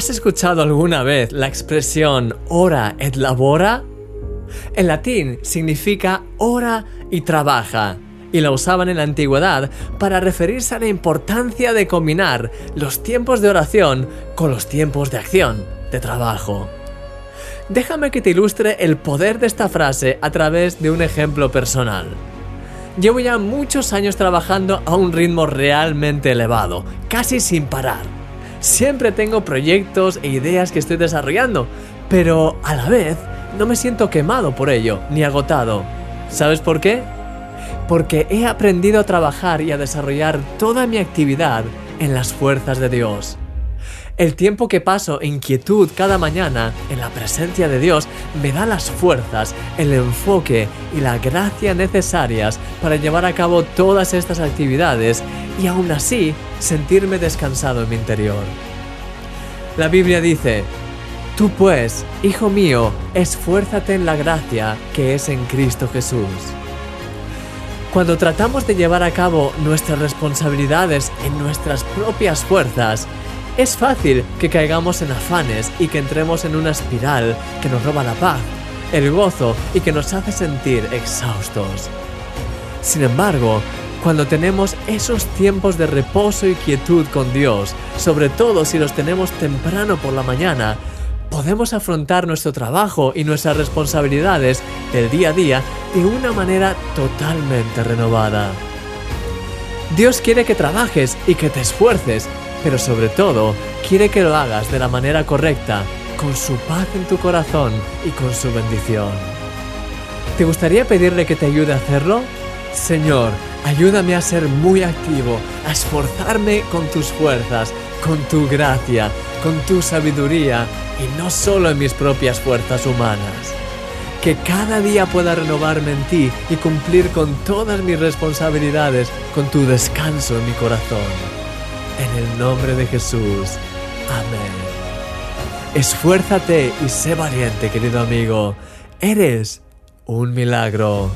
¿Has escuchado alguna vez la expresión ora et labora? En latín significa ora y trabaja, y la usaban en la antigüedad para referirse a la importancia de combinar los tiempos de oración con los tiempos de acción, de trabajo. Déjame que te ilustre el poder de esta frase a través de un ejemplo personal. Llevo ya muchos años trabajando a un ritmo realmente elevado, casi sin parar. Siempre tengo proyectos e ideas que estoy desarrollando, pero a la vez no me siento quemado por ello, ni agotado. ¿Sabes por qué? Porque he aprendido a trabajar y a desarrollar toda mi actividad en las fuerzas de Dios. El tiempo que paso en quietud cada mañana en la presencia de Dios me da las fuerzas, el enfoque y la gracia necesarias para llevar a cabo todas estas actividades y aún así sentirme descansado en mi interior. La Biblia dice, Tú pues, hijo mío, esfuérzate en la gracia que es en Cristo Jesús. Cuando tratamos de llevar a cabo nuestras responsabilidades en nuestras propias fuerzas, es fácil que caigamos en afanes y que entremos en una espiral que nos roba la paz, el gozo y que nos hace sentir exhaustos. Sin embargo, cuando tenemos esos tiempos de reposo y quietud con Dios, sobre todo si los tenemos temprano por la mañana, podemos afrontar nuestro trabajo y nuestras responsabilidades del día a día de una manera totalmente renovada. Dios quiere que trabajes y que te esfuerces pero sobre todo quiere que lo hagas de la manera correcta, con su paz en tu corazón y con su bendición. ¿Te gustaría pedirle que te ayude a hacerlo? Señor, ayúdame a ser muy activo, a esforzarme con tus fuerzas, con tu gracia, con tu sabiduría y no solo en mis propias fuerzas humanas. Que cada día pueda renovarme en ti y cumplir con todas mis responsabilidades con tu descanso en mi corazón. En el nombre de Jesús. Amén. Esfuérzate y sé valiente, querido amigo. Eres un milagro.